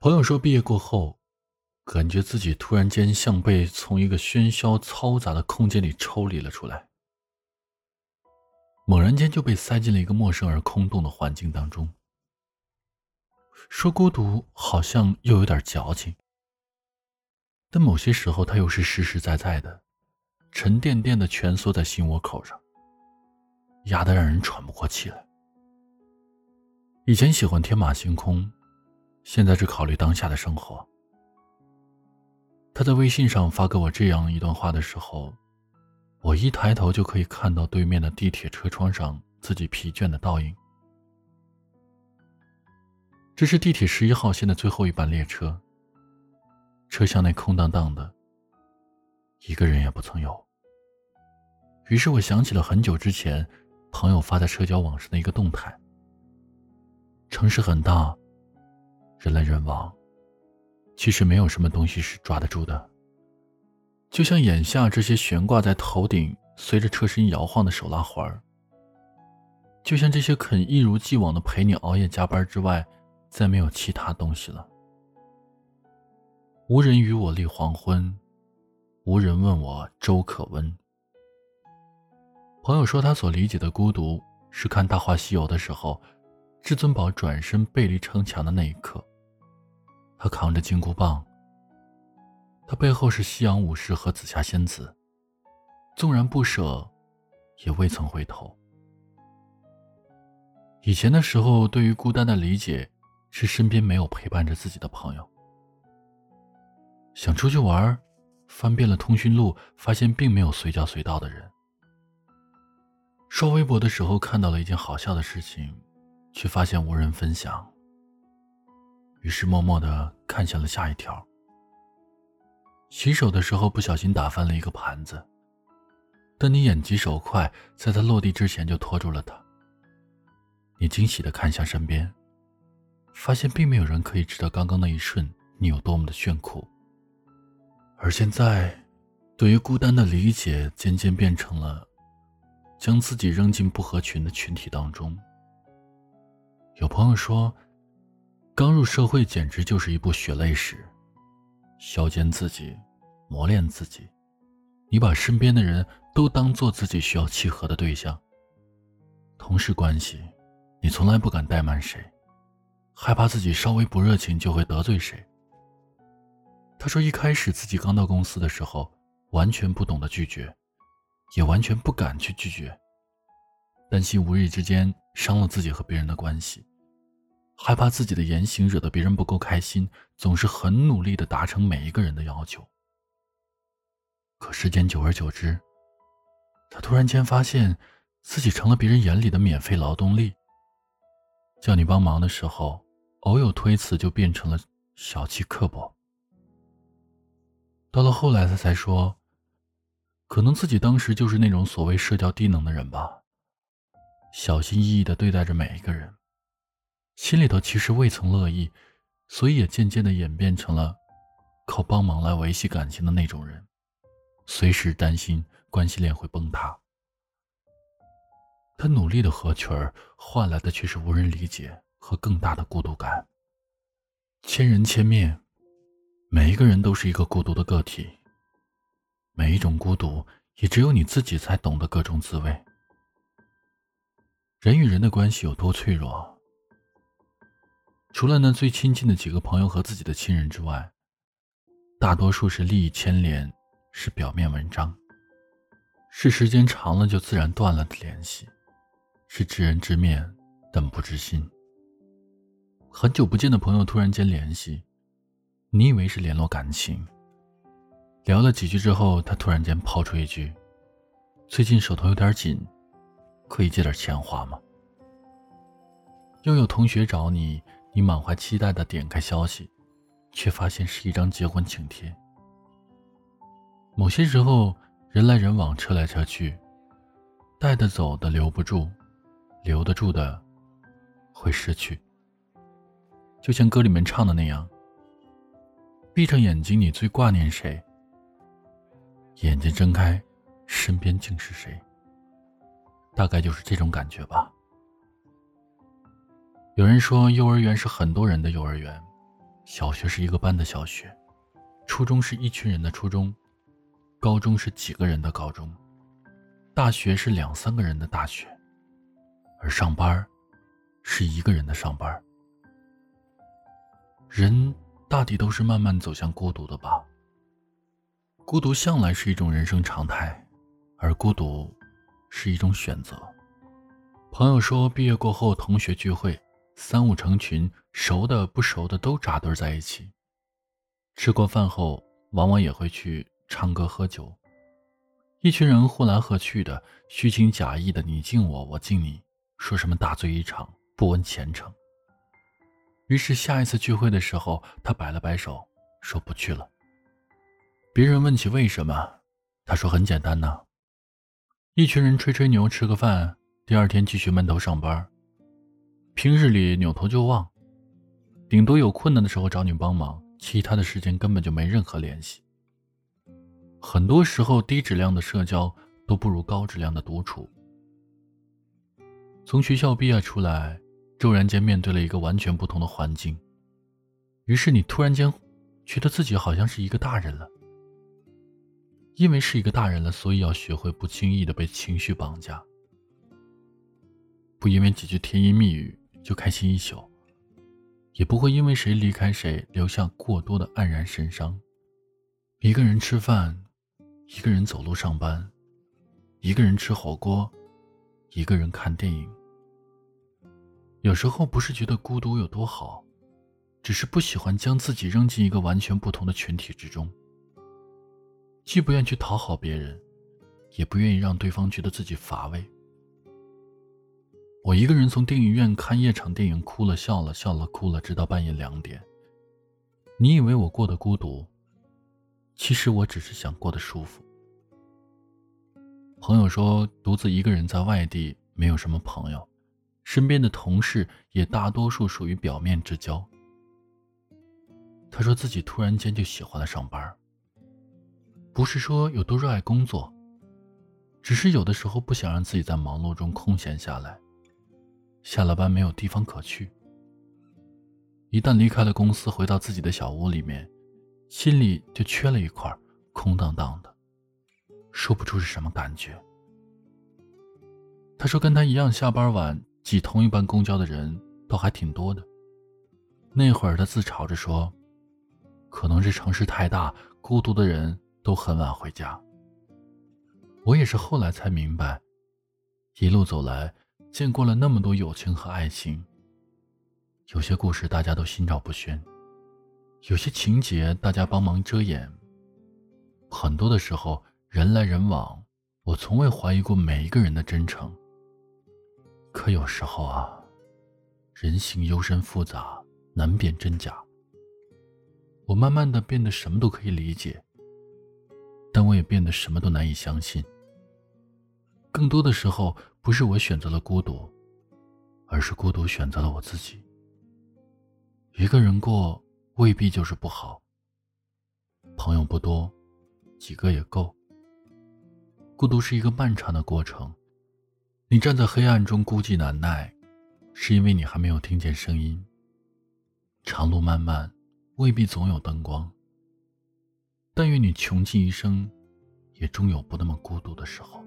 朋友说，毕业过后，感觉自己突然间像被从一个喧嚣嘈杂的空间里抽离了出来，猛然间就被塞进了一个陌生而空洞的环境当中。说孤独好像又有点矫情，但某些时候，它又是实实在在的，沉甸甸的蜷缩在心窝口上，压得让人喘不过气来。以前喜欢天马行空。现在只考虑当下的生活。他在微信上发给我这样一段话的时候，我一抬头就可以看到对面的地铁车窗上自己疲倦的倒影。这是地铁十一号线的最后一班列车。车厢内空荡荡的，一个人也不曾有。于是我想起了很久之前朋友发在社交网上的一个动态：城市很大。人来人往，其实没有什么东西是抓得住的。就像眼下这些悬挂在头顶、随着车身摇晃的手拉环儿，就像这些肯一如既往的陪你熬夜加班之外，再没有其他东西了。无人与我立黄昏，无人问我粥可温。朋友说，他所理解的孤独，是看《大话西游》的时候，至尊宝转身背离城墙的那一刻。他扛着金箍棒，他背后是夕阳武士和紫霞仙子，纵然不舍，也未曾回头。以前的时候，对于孤单的理解是身边没有陪伴着自己的朋友。想出去玩，翻遍了通讯录，发现并没有随叫随到的人。刷微博的时候看到了一件好笑的事情，却发现无人分享。于是默默的看向了下一条。洗手的时候不小心打翻了一个盘子，但你眼疾手快，在它落地之前就拖住了它。你惊喜的看向身边，发现并没有人可以知道刚刚那一瞬你有多么的炫酷。而现在，对于孤单的理解渐渐变成了将自己扔进不合群的群体当中。有朋友说。刚入社会，简直就是一部血泪史，削尖自己，磨练自己。你把身边的人都当做自己需要契合的对象。同事关系，你从来不敢怠慢谁，害怕自己稍微不热情就会得罪谁。他说，一开始自己刚到公司的时候，完全不懂得拒绝，也完全不敢去拒绝，担心无意之间伤了自己和别人的关系。害怕自己的言行惹得别人不够开心，总是很努力的达成每一个人的要求。可时间久而久之，他突然间发现自己成了别人眼里的免费劳动力。叫你帮忙的时候，偶有推辞就变成了小气刻薄。到了后来，他才说，可能自己当时就是那种所谓社交低能的人吧，小心翼翼的对待着每一个人。心里头其实未曾乐意，所以也渐渐的演变成了靠帮忙来维系感情的那种人，随时担心关系链会崩塌。他努力的合群儿，换来的却是无人理解和更大的孤独感。千人千面，每一个人都是一个孤独的个体，每一种孤独也只有你自己才懂得各种滋味。人与人的关系有多脆弱？除了那最亲近的几个朋友和自己的亲人之外，大多数是利益牵连，是表面文章，是时间长了就自然断了的联系，是知人知面但不知心。很久不见的朋友突然间联系，你以为是联络感情，聊了几句之后，他突然间抛出一句：“最近手头有点紧，可以借点钱花吗？”又有同学找你。你满怀期待的点开消息，却发现是一张结婚请帖。某些时候，人来人往，车来车去，带得走的留不住，留得住的会失去。就像歌里面唱的那样：“闭上眼睛，你最挂念谁？眼睛睁开，身边竟是谁？”大概就是这种感觉吧。有人说，幼儿园是很多人的幼儿园，小学是一个班的小学，初中是一群人的初中，高中是几个人的高中，大学是两三个人的大学，而上班是一个人的上班。人大抵都是慢慢走向孤独的吧。孤独向来是一种人生常态，而孤独是一种选择。朋友说，毕业过后同学聚会，三五成群，熟的不熟的都扎堆在一起。吃过饭后，往往也会去唱歌喝酒，一群人呼来喝去的，虚情假意的你敬我，我敬你，说什么大醉一场，不问前程。于是下一次聚会的时候，他摆了摆手，说不去了。别人问起为什么，他说很简单呐。一群人吹吹牛，吃个饭，第二天继续闷头上班。平日里扭头就忘，顶多有困难的时候找你帮忙，其他的时间根本就没任何联系。很多时候，低质量的社交都不如高质量的独处。从学校毕业出来。骤然间面对了一个完全不同的环境，于是你突然间觉得自己好像是一个大人了。因为是一个大人了，所以要学会不轻易的被情绪绑架，不因为几句甜言蜜语就开心一宿，也不会因为谁离开谁留下过多的黯然神伤。一个人吃饭，一个人走路上班，一个人吃火锅，一个人看电影。有时候不是觉得孤独有多好，只是不喜欢将自己扔进一个完全不同的群体之中。既不愿去讨好别人，也不愿意让对方觉得自己乏味。我一个人从电影院看夜场电影，哭了笑了，笑了哭了，直到半夜两点。你以为我过得孤独，其实我只是想过得舒服。朋友说，独自一个人在外地，没有什么朋友。身边的同事也大多数属于表面之交。他说自己突然间就喜欢了上班，不是说有多热爱工作，只是有的时候不想让自己在忙碌中空闲下来。下了班没有地方可去，一旦离开了公司，回到自己的小屋里面，心里就缺了一块，空荡荡的，说不出是什么感觉。他说跟他一样下班晚。挤同一班公交的人倒还挺多的。那会儿他自嘲着说：“可能是城市太大，孤独的人都很晚回家。”我也是后来才明白，一路走来，见过了那么多友情和爱情。有些故事大家都心照不宣，有些情节大家帮忙遮掩。很多的时候，人来人往，我从未怀疑过每一个人的真诚。可有时候啊，人性幽深复杂，难辨真假。我慢慢的变得什么都可以理解，但我也变得什么都难以相信。更多的时候，不是我选择了孤独，而是孤独选择了我自己。一个人过未必就是不好。朋友不多，几个也够。孤独是一个漫长的过程。你站在黑暗中孤寂难耐，是因为你还没有听见声音。长路漫漫，未必总有灯光。但愿你穷尽一生，也终有不那么孤独的时候。